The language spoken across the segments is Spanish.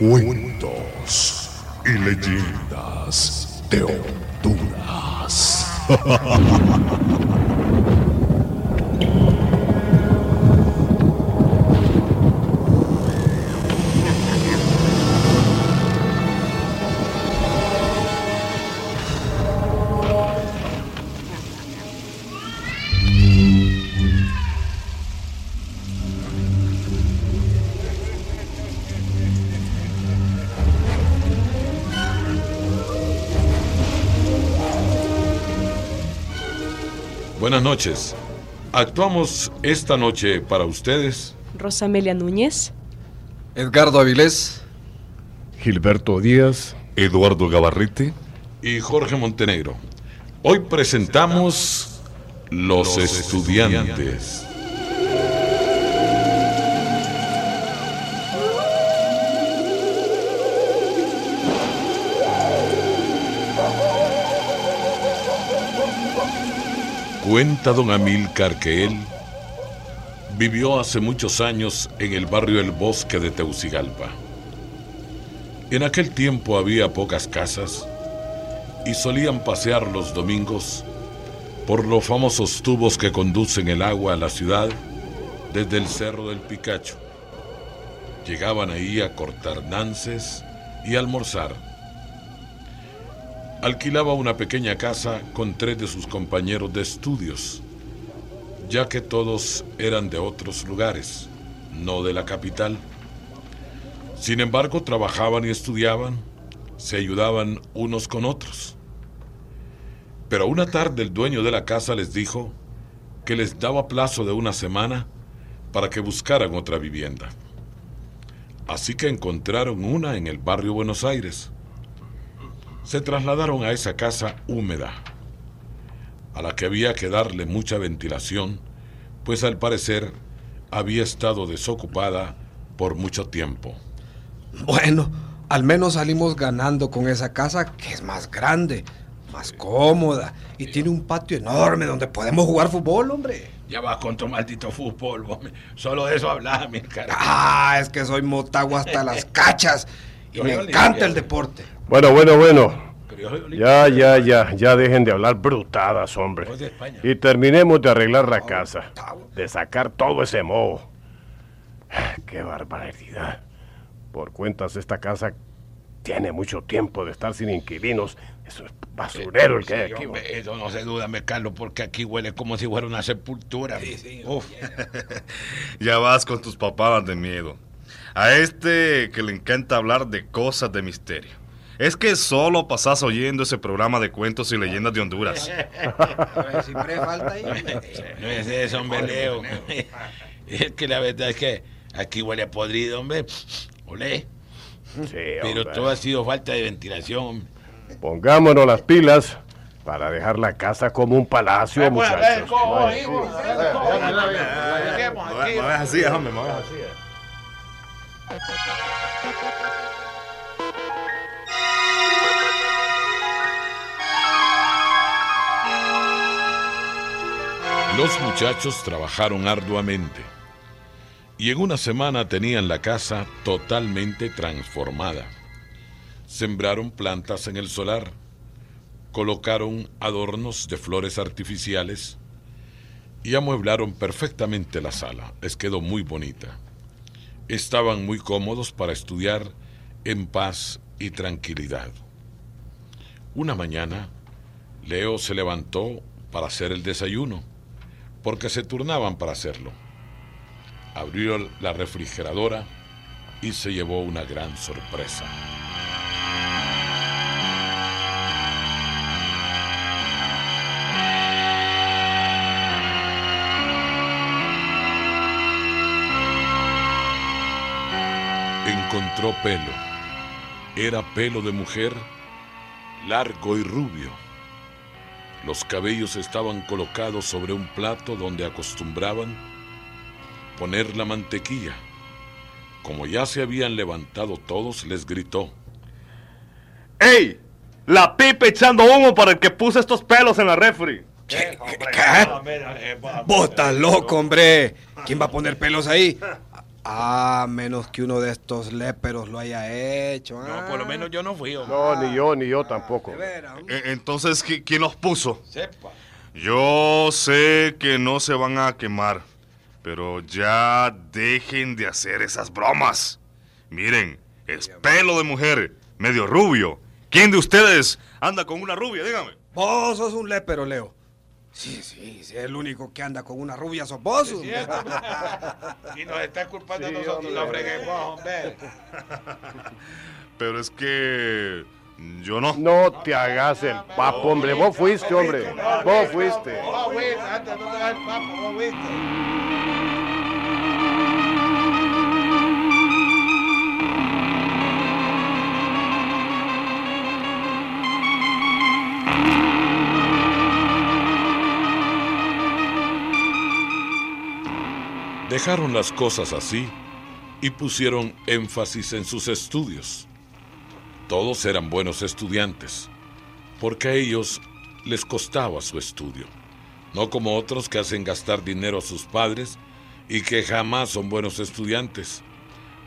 Cuentos y leyendas de Honduras. Buenas noches. Actuamos esta noche para ustedes. Rosamelia Núñez. Edgardo Avilés. Gilberto Díaz. Eduardo Gabarrete. Y Jorge Montenegro. Hoy presentamos Los, estudiantes. Cuenta don Amílcar que él vivió hace muchos años en el barrio El Bosque de Teucigalpa. En aquel tiempo había pocas casas y solían pasear los domingos por los famosos tubos que conducen el agua a la ciudad desde el Cerro del Picacho. Llegaban ahí a cortar nances y almorzar alquilaba una pequeña casa con tres de sus compañeros de estudios, ya que todos eran de otros lugares, no de la capital. Sin embargo, trabajaban y estudiaban, se ayudaban unos con otros. Pero una tarde el dueño de la casa les dijo que les daba plazo de una semana para que buscaran otra vivienda. Así que encontraron una en el barrio Buenos Aires se trasladaron a esa casa húmeda, a la que había que darle mucha ventilación, pues al parecer había estado desocupada por mucho tiempo. Bueno, al menos salimos ganando con esa casa que es más grande, más cómoda y tiene un patio enorme donde podemos jugar fútbol, hombre. Ya vas con tu maldito fútbol, hombre. Solo de eso hablas, mi cara. Ah, es que soy motagua hasta las cachas y me encanta el deporte. Bueno, bueno, bueno. Ya, ya, ya, ya dejen de hablar brutadas, hombre. Y terminemos de arreglar la casa, de sacar todo ese moho. ¡Qué barbaridad! Por cuentas, esta casa tiene mucho tiempo de estar sin inquilinos. Eso es basurero el que hay aquí. eso no se duda, me Carlos, porque aquí huele como si fuera una sepultura. Uf. ya vas con tus papadas de miedo. A este que le encanta hablar de cosas de misterio. Es que solo pasás oyendo ese programa de cuentos y leyendas de Honduras. Siempre falta ahí. No es eso, hombre, Leo. Es que la verdad es que aquí huele a podrido, hombre. Olé. Pero todo ha sido falta de ventilación. Pongámonos las pilas para dejar la casa como un palacio, muchachos. No es así, hombre, no es así. Los muchachos trabajaron arduamente y en una semana tenían la casa totalmente transformada. Sembraron plantas en el solar, colocaron adornos de flores artificiales y amueblaron perfectamente la sala. Les quedó muy bonita. Estaban muy cómodos para estudiar en paz y tranquilidad. Una mañana, Leo se levantó para hacer el desayuno porque se turnaban para hacerlo. Abrió la refrigeradora y se llevó una gran sorpresa. Encontró pelo. Era pelo de mujer, largo y rubio los cabellos estaban colocados sobre un plato donde acostumbraban poner la mantequilla. Como ya se habían levantado todos, les gritó. ¡Ey! La pipa echando humo para el que puse estos pelos en la refri. ¿Qué? Vos estás loco, hombre. ¿Quién va a poner pelos ahí? Ah, menos que uno de estos léperos lo haya hecho. No, por lo ah. menos yo no fui. No, ni yo, ni yo tampoco. E, entonces, ¿quién los puso? Sepa. Yo sé que no se van a quemar, pero ya dejen de hacer esas bromas. Miren, es pelo de mujer, medio rubio. ¿Quién de ustedes anda con una rubia? Dígame. Vos sos un lépero, Leo. Sí, sí, sí, el único que anda con una rubia soposo. y nos está culpando a nosotros, la freguemos, hombre. Pero es que yo no. No te hagas el papo, hombre. Vos fuiste, hombre. Vos fuiste. Vos fuiste, antes no te hagas el papo, vos fuiste. Dejaron las cosas así y pusieron énfasis en sus estudios. Todos eran buenos estudiantes, porque a ellos les costaba su estudio, no como otros que hacen gastar dinero a sus padres y que jamás son buenos estudiantes.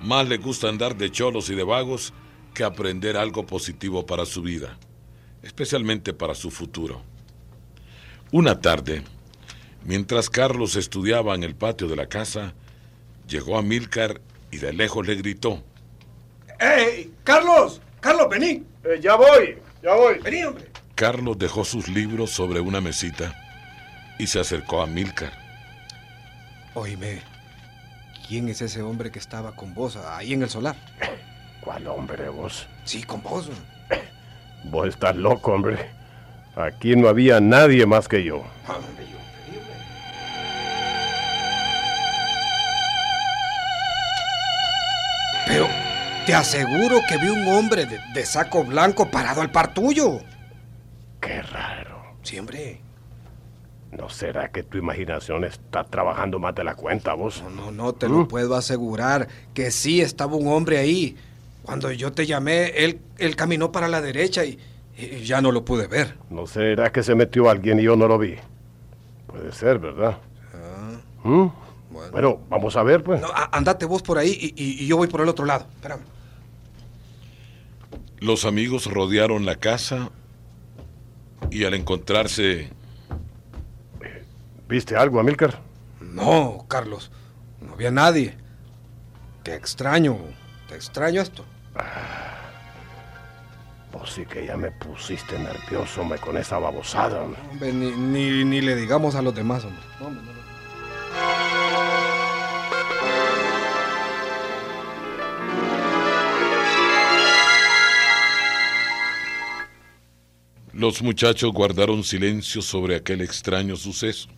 Más les gusta andar de cholos y de vagos que aprender algo positivo para su vida, especialmente para su futuro. Una tarde, Mientras Carlos estudiaba en el patio de la casa, llegó a Milcar y de lejos le gritó. ¡Ey! ¡Carlos! ¡Carlos, vení! Eh, ya voy, ya voy. Vení, hombre. Carlos dejó sus libros sobre una mesita y se acercó a Milcar. Oíme, ¿quién es ese hombre que estaba con vos ahí en el solar? ¿Cuál hombre vos? Sí, con vos. Vos estás loco, hombre. Aquí no había nadie más que yo. Ah, Pero te aseguro que vi un hombre de, saco blanco parado al par tuyo. Qué raro. Siempre. ¿No será que tu imaginación está trabajando más de la cuenta, vos? No, no, no, te lo ¿Mm? puedo asegurar que sí estaba un hombre ahí. Cuando yo te llamé, él, él caminó para la derecha y, ya no lo pude ver. ¿No será que se metió alguien y yo no lo vi? Puede ser, ¿verdad? Ah. ¿Mm? Bueno. vamos a ver, pues. andate vos por ahí y, yo voy por el otro lado. Espérame. Los amigos rodearon la casa y al encontrarse... ¿Viste algo, Amílcar? No, Carlos. No había nadie. Qué extraño. Te extraño esto. Ah, pues sí que ya me pusiste nervioso me con esa babosada. Hombre, ni, ni, le digamos a los demás, hombre. hombre no. Los muchachos guardaron silencio sobre aquel extraño suceso,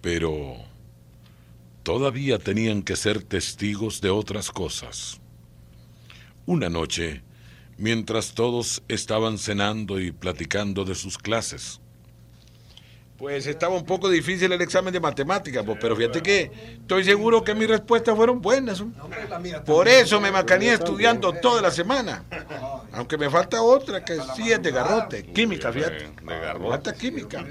pero todavía tenían que ser testigos de otras cosas. Una noche, mientras todos estaban cenando y platicando de sus clases, pues estaba un poco difícil el examen de matemáticas, pues, pero fíjate que estoy seguro que mis respuestas fueron buenas. Por eso me macané estudiando toda la semana. Aunque me falta otra que sí es de garrote, química, fíjate. De garrote. Falta química.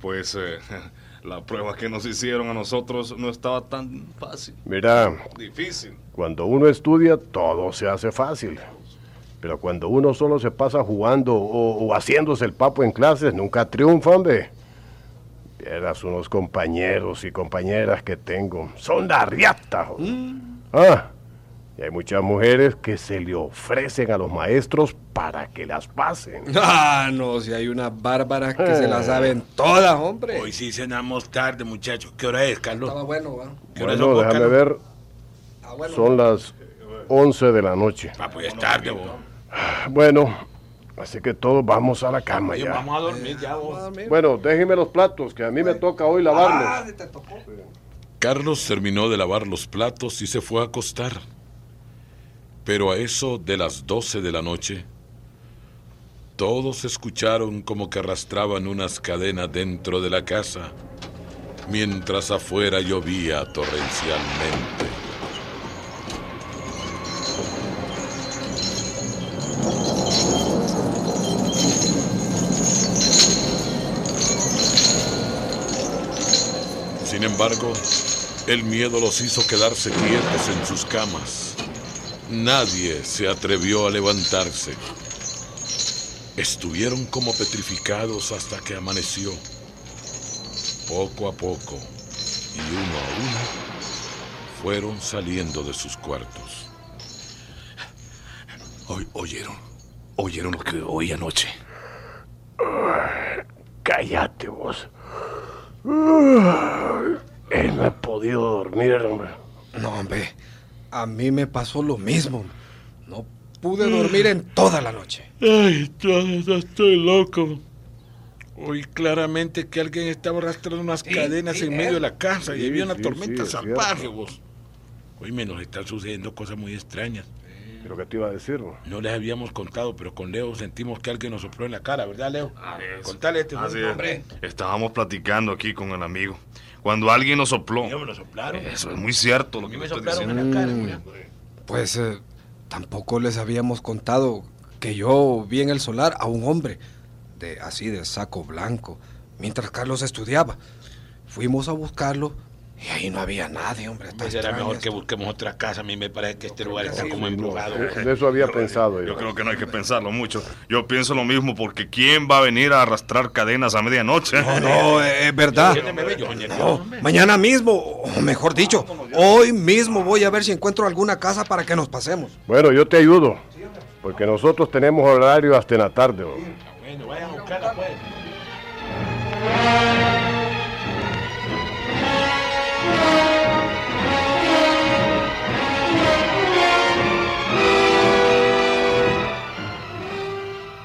Pues eh, la prueba que nos hicieron a nosotros no estaba tan fácil. Mira, Difícil. cuando uno estudia todo se hace fácil. Pero cuando uno solo se pasa jugando o, o haciéndose el papo en clases, nunca triunfa, hombre. Vieras unos compañeros y compañeras que tengo. Son la riata. joder. Ah, y hay muchas mujeres que se le ofrecen a los maestros para que las pasen. Ah, no, si hay unas bárbaras que se las saben todas, hombre. Hoy sí cenamos tarde, muchachos. ¿Qué hora es, Carlos? Estaba bueno, ¿va? ¿Qué hora Bueno, somos, déjame Carlos? ver. Ah, bueno. Son las 11 de la noche. Ah, pues es tarde, vos. Bueno, así que todos vamos a la cama Oye, ya. vamos a dormir ya, vos. Bueno, déjenme los platos, que a mí me toca hoy lavarlos. Ah, te tocó. Carlos terminó de lavar los platos y se fue a acostar. Pero a eso de las 12 de la noche, todos escucharon como que arrastraban unas cadenas dentro de la casa, mientras afuera llovía torrencialmente. Sin embargo, el miedo los hizo quedarse quietos en sus camas. Nadie se atrevió a levantarse. Estuvieron como petrificados hasta que amaneció. Poco a poco, y uno a uno, fueron saliendo de sus cuartos. Oy- ¿Oyeron? ¿Oyeron lo que oí anoche? Cállate vos. Eh, no he podido dormir, hombre. No, hombre, a mí me pasó lo mismo. No pude dormir en toda la noche. Ay, ya estoy loco. Oí claramente que alguien estaba arrastrando unas cadenas en medio de la casa y Sí, había una sí, tormenta sí, es salvaje, vos. Hoy me nos están sucediendo cosas muy extrañas. Pero que te iba a decir, ¿no? No les habíamos contado, pero con Leo sentimos que alguien nos sopló en la cara, ¿verdad, Leo? Contale este Así hombre. es. Estábamos platicando aquí con el amigo. Cuando alguien nos sopló. Yo me lo soplaron. Eso es muy cierto lo que me soplaron diciendo. en la cara. mira. Pues eh, tampoco les habíamos contado que yo vi en el solar a un hombre, de así de saco blanco, mientras Carlos estudiaba. Fuimos a buscarlo y ahí no había nadie, hombre. está Pues será extraño mejor que busquemos otra casa. A mí me parece que este lugar está sí, como embrujado. De eso había pensado yo. Yo creo que no hay que pensarlo mucho. Yo pienso lo mismo porque ¿quién va a venir a arrastrar cadenas a medianoche? No, no, eh, es verdad. No, mañana mismo, o mejor dicho, hoy mismo voy a ver si encuentro alguna casa para que nos pasemos. Bueno, yo te ayudo. Porque nosotros tenemos horario hasta en la tarde. ¿no? Bueno, vayan a buscarla, pues.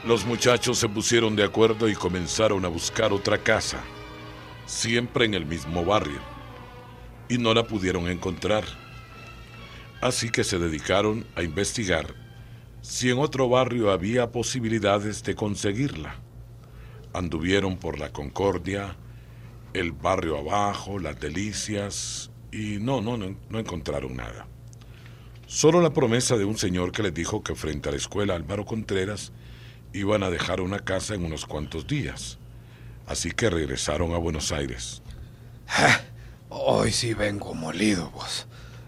Los muchachos se pusieron de acuerdo y comenzaron a buscar otra casa, siempre en el mismo barrio, y no la pudieron encontrar. Así que se dedicaron a investigar si en otro barrio había posibilidades de conseguirla. Anduvieron por la Concordia, el barrio abajo, las Delicias, y no, no, no, encontraron nada. Solo la promesa de un señor que les dijo que frente a la escuela Álvaro Contreras iban a dejar una casa en unos cuantos días. Así que regresaron a Buenos Aires. Hoy sí vengo molido, vos.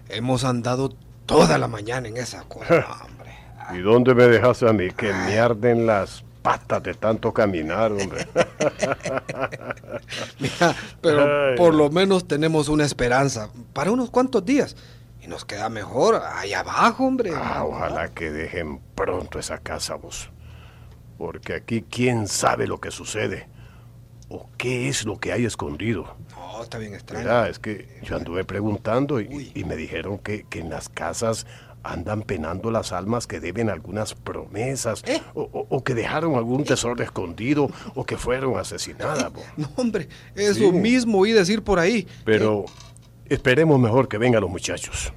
Hemos andado toda la mañana en esa cosa, hombre. ¿Y dónde me dejas a mí? Que me arden las patas de tanto caminar, hombre. Mira, pero Ay. por lo menos tenemos una esperanza para unos cuantos días. Y nos queda mejor allá abajo, hombre. Ah, ojalá que dejen pronto esa casa, vos. Porque aquí quién sabe lo que sucede. O qué es lo que hay escondido. No, está bien extraño. Mira, es que yo anduve preguntando y, y me dijeron que, que en las casas andan penando las almas que deben algunas promesas, o, o- o que dejaron algún tesoro escondido, o que fueron asesinadas. bo. No, hombre, eso Sí. mismo oí decir por ahí. Pero esperemos mejor que vengan los muchachos.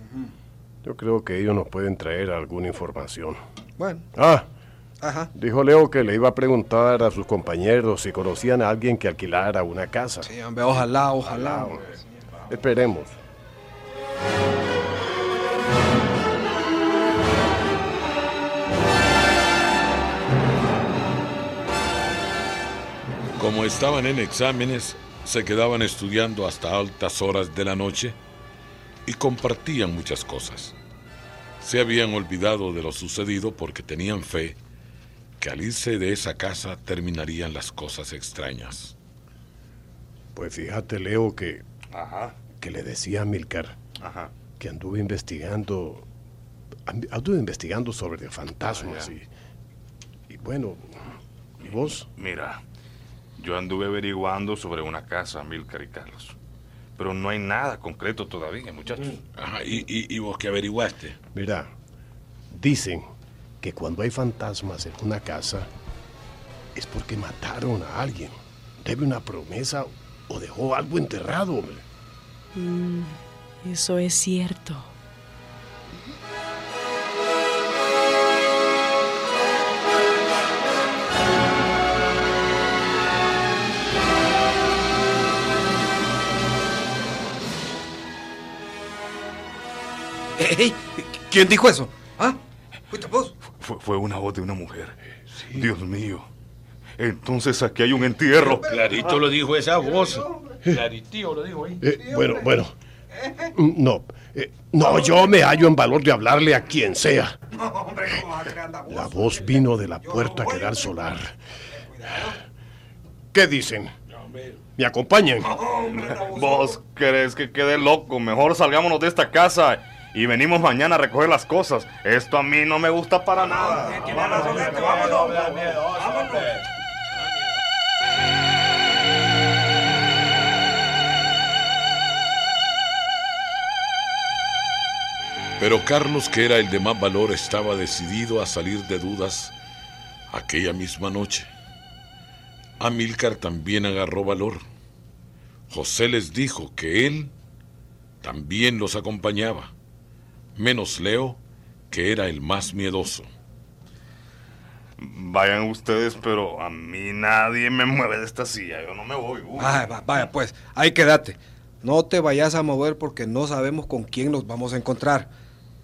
Yo creo que ellos nos pueden traer alguna información. Bueno, Ah, ajá. dijo Leo que le iba a preguntar a sus compañeros si conocían a alguien que alquilara una casa. Sí, hombre, ojalá, ojalá. hombre. Esperemos. Como estaban en exámenes, se quedaban estudiando hasta altas horas de la noche y compartían muchas cosas. Se habían olvidado de lo sucedido porque tenían fe que al irse de esa casa terminarían las cosas extrañas. Pues fíjate, Leo, que, que le decía a Milcar que anduve investigando, anduve investigando sobre fantasmas y, y bueno, ¿y vos? Mira, yo anduve averiguando sobre una casa, Milcar y Carlos. Pero no hay nada concreto todavía, muchachos. Ajá, ¿y, y vos qué averiguaste? Mira, dicen que cuando hay fantasmas en una casa es porque mataron a alguien. Debe una promesa o dejó algo enterrado, hombre. Mm, eso es cierto. ¿Quién dijo eso? Fue, una voz de una mujer. Dios mío. Entonces aquí hay un entierro. Clarito lo dijo esa voz. Clarito lo dijo ahí. Eh, bueno, bueno. No, eh, no, yo me hallo en valor de hablarle a quien sea. La voz vino de la puerta que da al solar. ¿Qué dicen? ¿Me acompañan? ¿Vos crees que quede loco? Mejor salgámonos de esta casa y venimos mañana a recoger las cosas. Esto a mí no me gusta para nada. Pero Carlos, que era el de más valor, estaba decidido a salir de dudas aquella misma noche. Amílcar también agarró valor. José les dijo que él también los acompañaba menos Leo, que era el más miedoso. Vayan ustedes, pero a mí nadie me mueve de esta silla, yo no me voy. vaya, pues, ahí quédate. No te vayas a mover porque no sabemos con quién nos vamos a encontrar.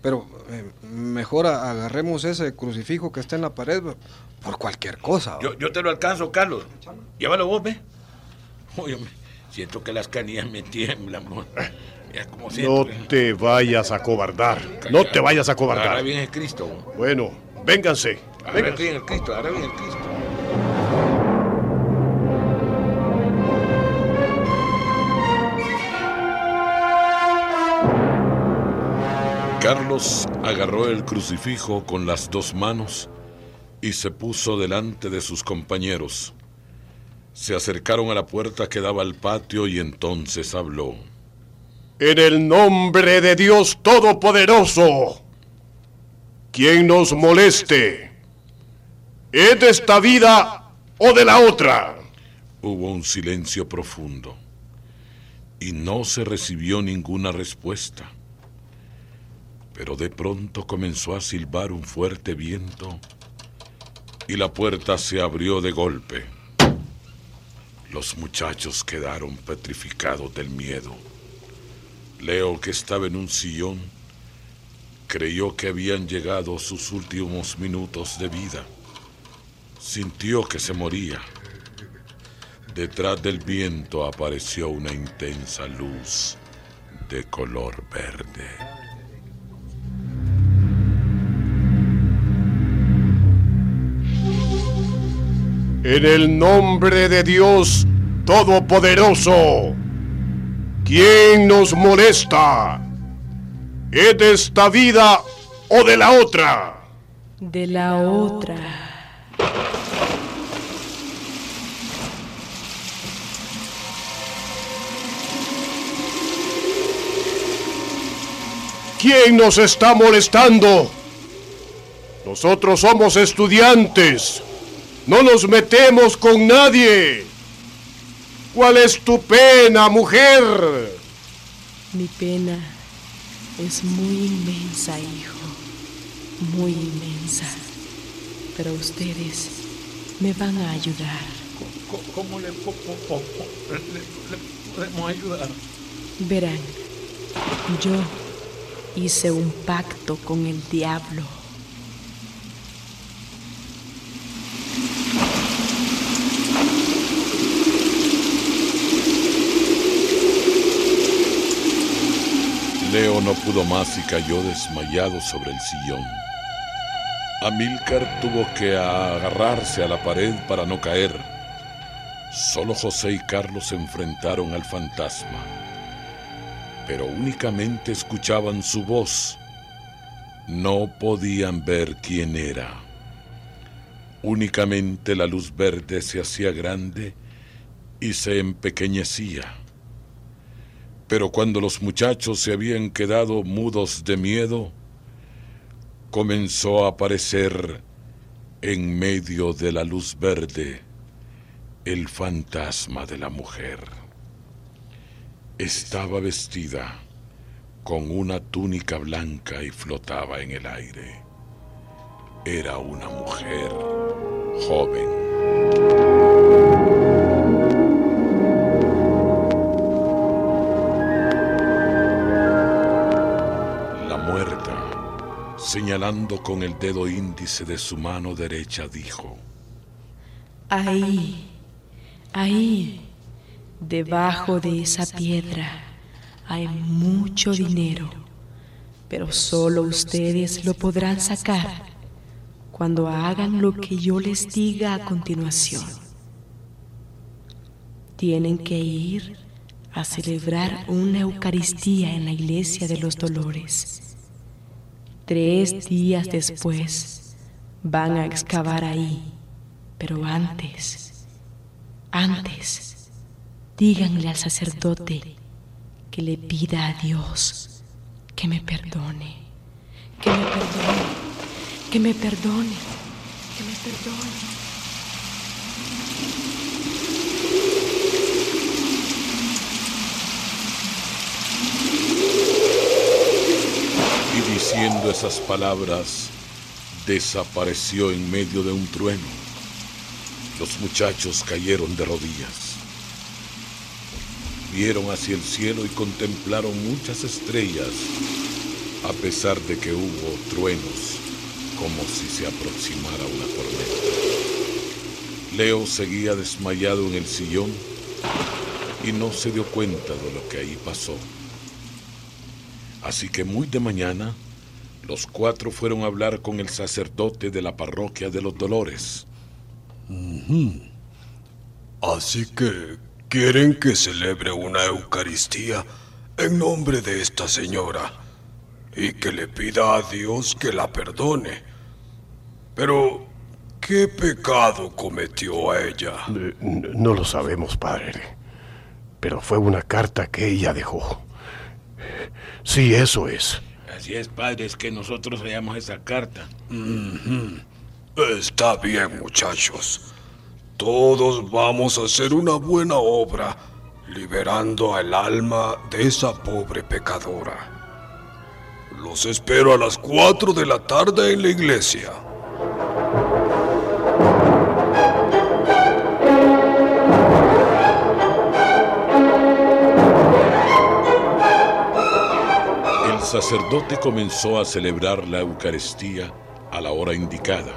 Pero eh, mejor agarremos ese crucifijo que está en la pared por cualquier cosa. Yo, yo, te lo alcanzo, Carlos. Llévalo vos, ve. Siento que las canillas me tiemblan. No te vayas a cobardar. No te vayas a cobardar. Ahora viene el Cristo. Bueno, vénganse. Ahora viene el Cristo, ahora viene el Cristo. Carlos agarró el crucifijo con las dos manos y se puso delante de sus compañeros. Se acercaron a la puerta que daba al patio y entonces habló. En el nombre de Dios Todopoderoso, quien nos moleste, ¿es de esta vida o de la otra? Hubo un silencio profundo y no se recibió ninguna respuesta. Pero de pronto comenzó a silbar un fuerte viento y la puerta se abrió de golpe. Los muchachos quedaron petrificados del miedo. Leo, que estaba en un sillón, creyó que habían llegado sus últimos minutos de vida. Sintió que se moría. Detrás del viento apareció una intensa luz de color verde. En el nombre de Dios Todopoderoso. ¿Quién nos molesta? ¿Es de esta vida o de la otra? De la otra. ¿Quién nos está molestando? Nosotros somos estudiantes. No nos metemos con nadie. ¿Cuál es tu pena, mujer? Mi pena es muy inmensa, hijo. Muy inmensa. Pero ustedes me van a ayudar. ¿Cómo, le, podemos ayudar? Verán, yo hice un pacto con el diablo. No pudo más y cayó desmayado sobre el sillón. Amílcar tuvo que agarrarse a la pared para no caer. Solo José y Carlos se enfrentaron al fantasma, pero únicamente escuchaban su voz. No podían ver quién era. Únicamente la luz verde se hacía grande y se empequeñecía. Pero cuando los muchachos se habían quedado mudos de miedo, comenzó a aparecer en medio de la luz verde el fantasma de la mujer. Estaba vestida con una túnica blanca y flotaba en el aire. Era una mujer joven. Señalando con el dedo índice de su mano derecha, dijo, Ahí, ahí, debajo de esa piedra, hay mucho dinero, pero solo ustedes lo podrán sacar cuando hagan lo que yo les diga a continuación. Tienen que ir a celebrar una Eucaristía en la iglesia de los dolores Tres días después van a excavar ahí, pero antes, antes, díganle al sacerdote que le pida a Dios que me perdone, que me perdone, que me perdone, que me perdone. Diciendo esas palabras, desapareció en medio de un trueno. Los muchachos cayeron de rodillas. Vieron hacia el cielo y contemplaron muchas estrellas, a pesar de que hubo truenos, como si se aproximara una tormenta. Leo seguía desmayado en el sillón y no se dio cuenta de lo que ahí pasó. Así que muy de mañana los cuatro fueron a hablar con el sacerdote de la parroquia de los Dolores. Así que quieren que celebre una Eucaristía en nombre de esta señora y que le pida a Dios que la perdone. Pero, ¿qué pecado cometió a ella? Eh, no lo sabemos, padre. Pero fue una carta que ella dejó. Sí, eso es. Así es, padre, es que nosotros veamos esa carta. Está bien, muchachos. Todos vamos a hacer una buena obra, liberando al alma de esa pobre pecadora. Los espero a las 4 de la tarde en la iglesia. Sacerdote comenzó a celebrar la Eucaristía a la hora indicada.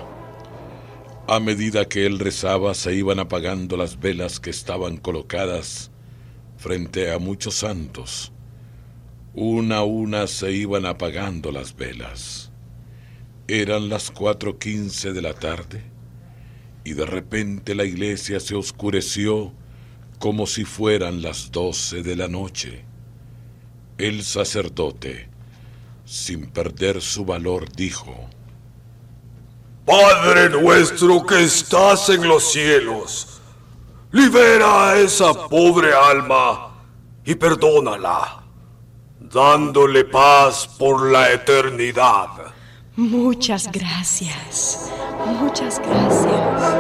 A medida que él rezaba se iban apagando las velas que estaban colocadas frente a muchos santos. Una a una se iban apagando las velas. Eran las cuatro quince de la tarde y de repente la iglesia se oscureció como si fueran las doce de la noche. El sacerdote sin perder su valor, dijo, Padre nuestro que estás en los cielos, libera a esa pobre alma y perdónala, dándole paz por la eternidad. Muchas gracias, muchas gracias.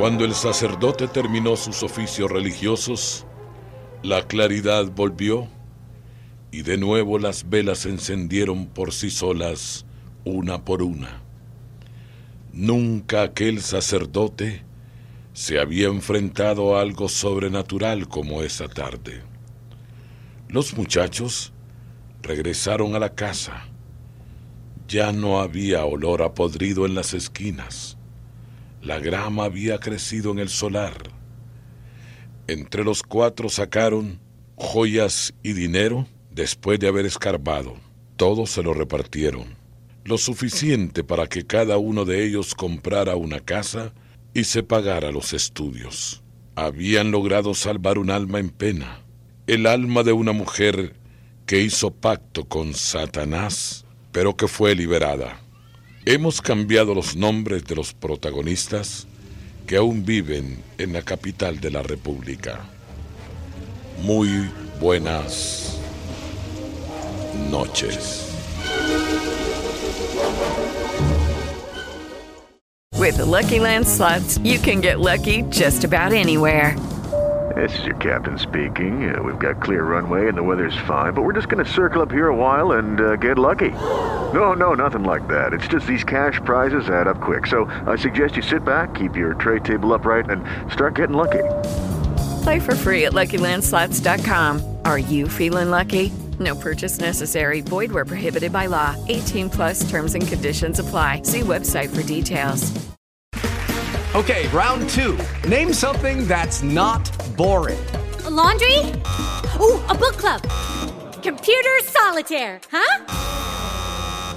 Cuando el sacerdote terminó sus oficios religiosos, la claridad volvió y de nuevo las velas se encendieron por sí solas, una por una. Nunca aquel sacerdote se había enfrentado a algo sobrenatural como esa tarde. Los muchachos regresaron a la casa. Ya no había olor a podrido en las esquinas. La grama había crecido en el solar. Entre los cuatro sacaron joyas y dinero después de haber escarbado. Todos se lo repartieron. Lo suficiente para que cada uno de ellos comprara una casa y se pagara los estudios. Habían logrado salvar un alma en pena, el alma de una mujer que hizo pacto con Satanás, pero que fue liberada. Hemos cambiado los nombres de los protagonistas que aún viven en la capital de la República. Muy buenas noches. With the Lucky Land slots, you can get lucky just about anywhere. This is your captain speaking. Uh, we've got clear runway and the weather's fine, but we're just going to circle up here a while and uh, get lucky. No, no, nothing like that. It's just these cash prizes add up quick. So I suggest you sit back, keep your tray table upright, and start getting lucky. Play for free at LuckyLandSlots.com. Are you feeling lucky? No purchase necessary. Void where prohibited by law. 18 plus terms and conditions apply. See website for details. Okay, round two. Name something that's not boring. A laundry? Ooh, a book club. Computer solitaire, huh?